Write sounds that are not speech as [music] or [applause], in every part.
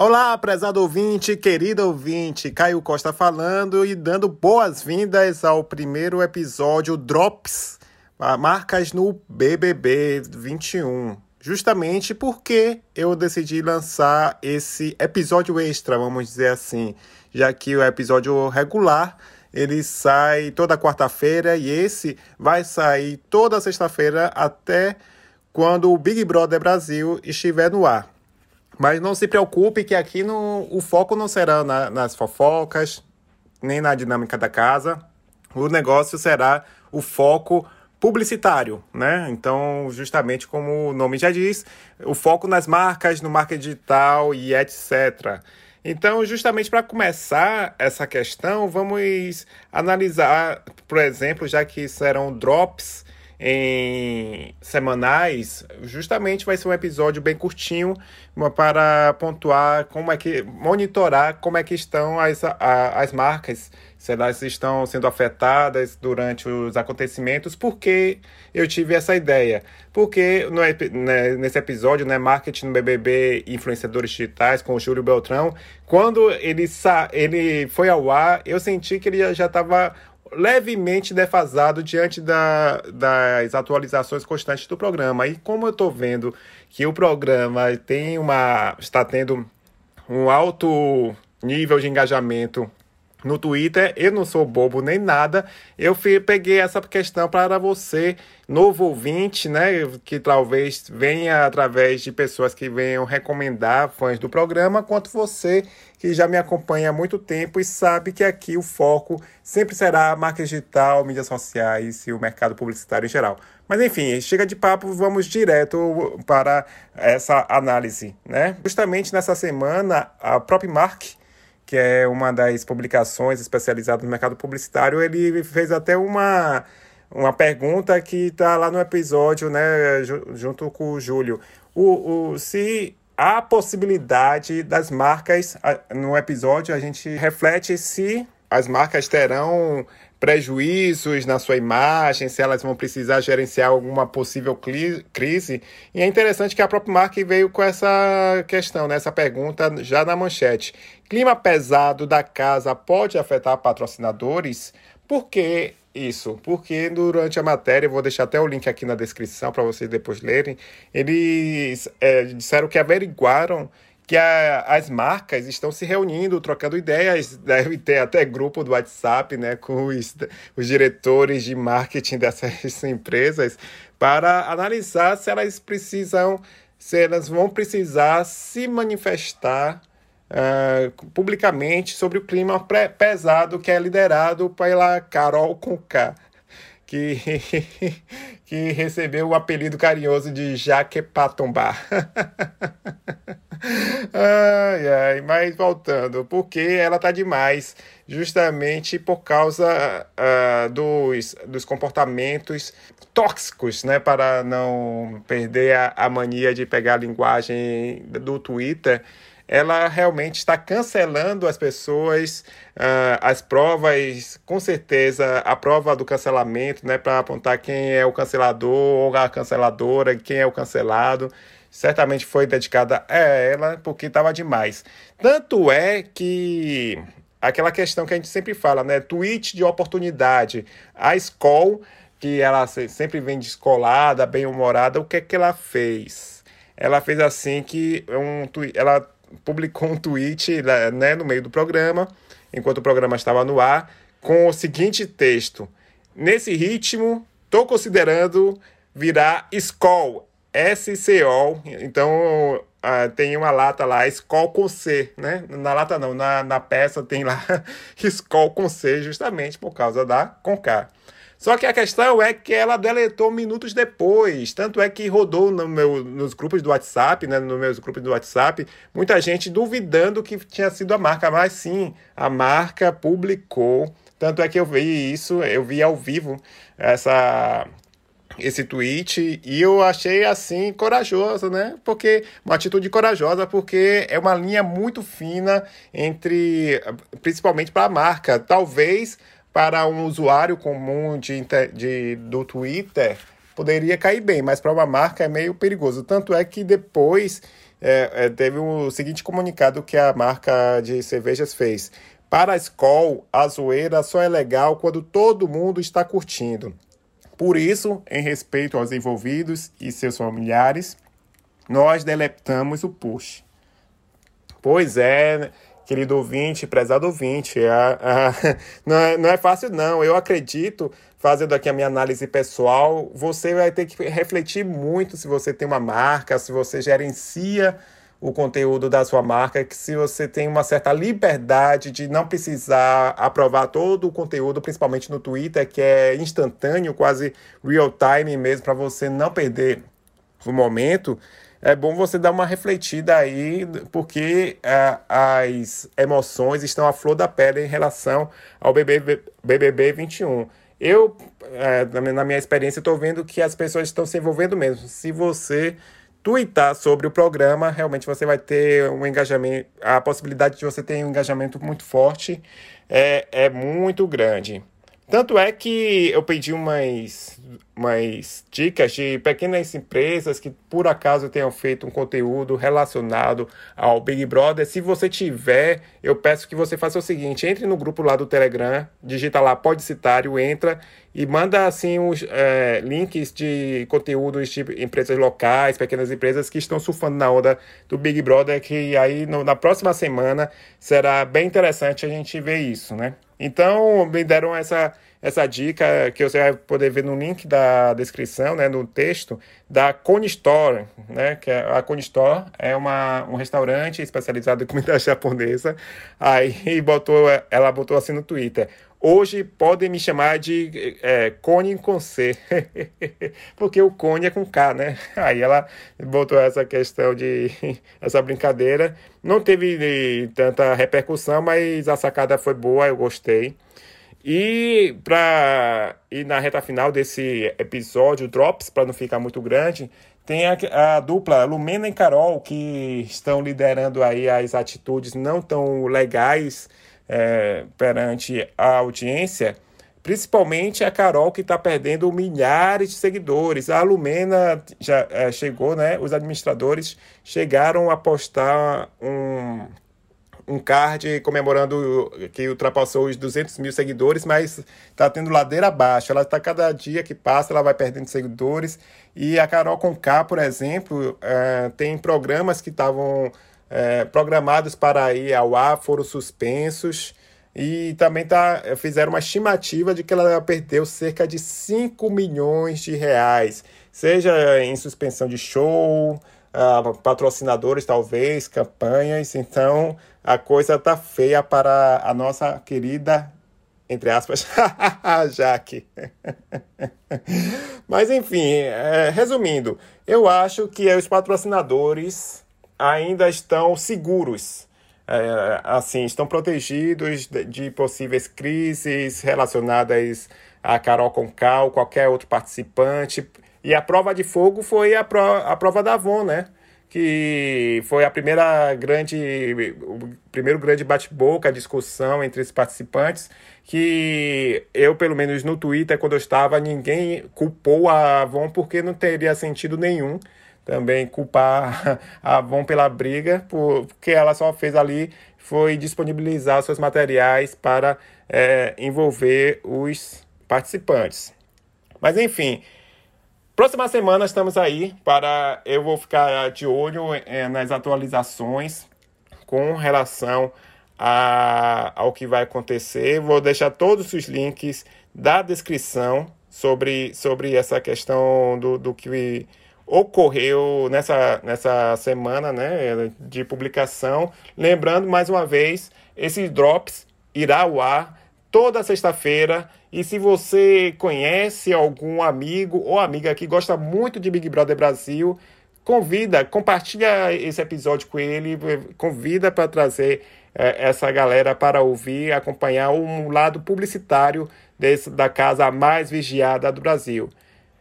Olá, prezado ouvinte, querido ouvinte, Caio Costa falando e dando boas-vindas ao primeiro episódio Drops, marcas no BBB 21. Justamente porque eu decidi lançar esse episódio extra, vamos dizer assim, já que o episódio regular ele sai toda quarta-feira e esse vai sair toda sexta-feira até quando o Big Brother Brasil estiver no ar. Mas não se preocupe que aqui no, o foco não será na, nas fofocas, nem na dinâmica da casa. O negócio será o foco publicitário, né? Então, justamente como o nome já diz, o foco nas marcas, no marketing digital e etc. Então, justamente para começar essa questão, vamos analisar, por exemplo, já que serão drops em semanais, justamente vai ser um episódio bem curtinho para pontuar como é que monitorar como é que estão as, a, as marcas, se elas estão sendo afetadas durante os acontecimentos, porque eu tive essa ideia. Porque no, né, nesse episódio, né, Marketing no BBB Influenciadores Digitais, com o Júlio Beltrão, quando ele, sa ele foi ao ar, eu senti que ele já estava levemente defasado diante da, das atualizações constantes do programa. E como eu estou vendo que o programa tem uma está tendo um alto nível de engajamento no Twitter, eu não sou bobo nem nada. Eu peguei essa questão para você, novo ouvinte, né, que talvez venha através de pessoas que venham recomendar fãs do programa, quanto você que já me acompanha há muito tempo e sabe que aqui o foco sempre será marca digital, mídias sociais e o mercado publicitário em geral. Mas enfim, chega de papo, vamos direto para essa análise, né? Justamente nessa semana, a própria Mark que é uma das publicações especializadas no mercado publicitário, ele fez até uma, uma pergunta que está lá no episódio, né, junto com o Júlio. O, o, se há possibilidade das marcas, no episódio a gente reflete se as marcas terão prejuízos na sua imagem, se elas vão precisar gerenciar alguma possível crise. E é interessante que a própria marca veio com essa questão, né, essa pergunta já na manchete. Clima pesado da casa pode afetar patrocinadores? Por que isso? Porque durante a matéria, vou deixar até o link aqui na descrição para vocês depois lerem, eles é, disseram que averiguaram que a, as marcas estão se reunindo, trocando ideias, [laughs] deve ter até grupo do WhatsApp, né, com os, os diretores de marketing dessas [laughs] empresas, para analisar se elas precisam, se elas vão precisar se manifestar uh, publicamente sobre o clima pesado que é liderado pela Carol Conká que, [laughs] que recebeu o apelido carinhoso de Jaquepatombá. [laughs] ai, ai, mas voltando, porque ela tá demais, justamente por causa uh, dos, dos comportamentos tóxicos, né? Para não perder a, a mania de pegar a linguagem do Twitter ela realmente está cancelando as pessoas, uh, as provas, com certeza, a prova do cancelamento, né, para apontar quem é o cancelador ou a canceladora, quem é o cancelado, certamente foi dedicada a ela, porque estava demais. Tanto é que aquela questão que a gente sempre fala, né, tweet de oportunidade, a escola que ela sempre vem descolada, bem humorada, o que é que ela fez? Ela fez assim que um ela publicou um tweet né, no meio do programa, enquanto o programa estava no ar, com o seguinte texto: Nesse ritmo, estou considerando virar Skol, S-C-O. Então uh, tem uma lata lá, Skol com C, né? Na lata não, na, na peça tem lá [laughs] Skol com C, justamente por causa da K. Só que a questão é que ela deletou minutos depois. Tanto é que rodou no meu, nos grupos do WhatsApp, né, nos meus grupos do WhatsApp, muita gente duvidando que tinha sido a marca. Mas sim, a marca publicou. Tanto é que eu vi isso, eu vi ao vivo essa esse tweet e eu achei assim corajoso, né? Porque uma atitude corajosa, porque é uma linha muito fina entre, principalmente para a marca. Talvez para um usuário comum de, de, do Twitter poderia cair bem, mas para uma marca é meio perigoso. Tanto é que depois é, é, teve o seguinte comunicado que a marca de cervejas fez. Para a Skol, a zoeira só é legal quando todo mundo está curtindo. Por isso, em respeito aos envolvidos e seus familiares, nós deletamos o push. Pois é, querido ouvinte, prezado ouvinte, a, a, [laughs] não, é, não é fácil não. Eu acredito, fazendo aqui a minha análise pessoal, você vai ter que refletir muito se você tem uma marca, se você gerencia o conteúdo da sua marca, que se você tem uma certa liberdade de não precisar aprovar todo o conteúdo, principalmente no Twitter, que é instantâneo, quase real time mesmo, para você não perder o momento, é bom você dar uma refletida aí, porque é, as emoções estão à flor da pele em relação ao BBB, BBB 21. Eu, é, na minha experiência, estou vendo que as pessoas estão se envolvendo mesmo. Se você tweetar sobre o programa, realmente você vai ter um engajamento, a possibilidade de você ter um engajamento muito forte é, é muito grande. Tanto é que eu pedi umas, umas dicas de pequenas empresas que por acaso tenham feito um conteúdo relacionado ao Big Brother. Se você tiver, eu peço que você faça o seguinte: entre no grupo lá do Telegram, digita lá Pode Citário, entra e manda assim os é, links de conteúdos de empresas locais, pequenas empresas que estão surfando na onda do Big Brother, que aí no, na próxima semana será bem interessante a gente ver isso, né? Então, me deram essa, essa dica que você vai poder ver no link da descrição, né, no texto, da Cone Store, né, que é, a Cone Store é uma, um restaurante especializado em comida [laughs] japonesa. Aí botou, ela botou assim no Twitter. Hoje podem me chamar de é, Cone com C, [laughs] porque o Cone é com K, né? Aí ela botou essa questão de [laughs] essa brincadeira. Não teve tanta repercussão, mas a sacada foi boa, eu gostei. E para e na reta final desse episódio Drops, para não ficar muito grande, tem a, a, dupla Lumena e Carol que estão liderando aí as atitudes não tão legais é, perante a audiência, principalmente a Carol, que está perdendo milhares de seguidores. A Lumena já é, chegou, né? Os administradores chegaram a postar um, um card comemorando que ultrapassou os 200 mil seguidores, mas está tendo ladeira abaixo. Ela está cada dia que passa, ela vai perdendo seguidores. E a Carol Conká, por exemplo, é, tem programas que estavam é, programados para ir ao ar foram suspensos e também tá, fizeram uma estimativa de que ela perdeu cerca de 5 milhões de reais, seja em suspensão de show, uh, patrocinadores talvez, campanhas, então a coisa tá feia para a nossa querida, entre aspas, [laughs] Jaque. [laughs] Mas enfim, é, resumindo, eu acho que os patrocinadores ainda estão seguros. É, assim, estão protegidos de, de, possíveis crises relacionadas a Carol ou qualquer outro participante. E a prova de fogo foi a, pro, a prova da Avon, né? Que foi a primeira grande, o primeiro grande bate-boca, discussão entre os participantes, que eu, pelo menos no Twitter, quando eu estava, ninguém culpou a Avon porque não teria sentido nenhum também culpar a Avon pela briga, porque ela só fez ali foi disponibilizar seus materiais para é, envolver os participantes. Mas enfim, próxima semana estamos aí para eu vou ficar de olho é, nas atualizações com relação a, ao que vai acontecer. Vou deixar todos os links da descrição sobre, sobre essa questão do, do que ocorreu nessa, nessa semana né, de publicação. Lembrando, mais uma vez, esse Drops irá ao ar toda sexta-feira. E se você conhece algum amigo ou amiga que gosta muito de Big Brother Brasil, convida, compartilha esse episódio com ele, convida para trazer é, essa galera para ouvir, acompanhar um lado publicitário desse, da casa mais vigiada do Brasil.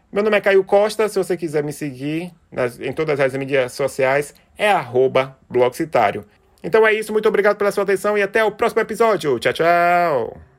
Meu nome é Caio Costa, se você quiser me seguir nas, em todas as mídias sociais, é arroba Blogcitário. Então é isso, muito obrigado pela sua atenção e até o próximo episódio. Tchau, tchau!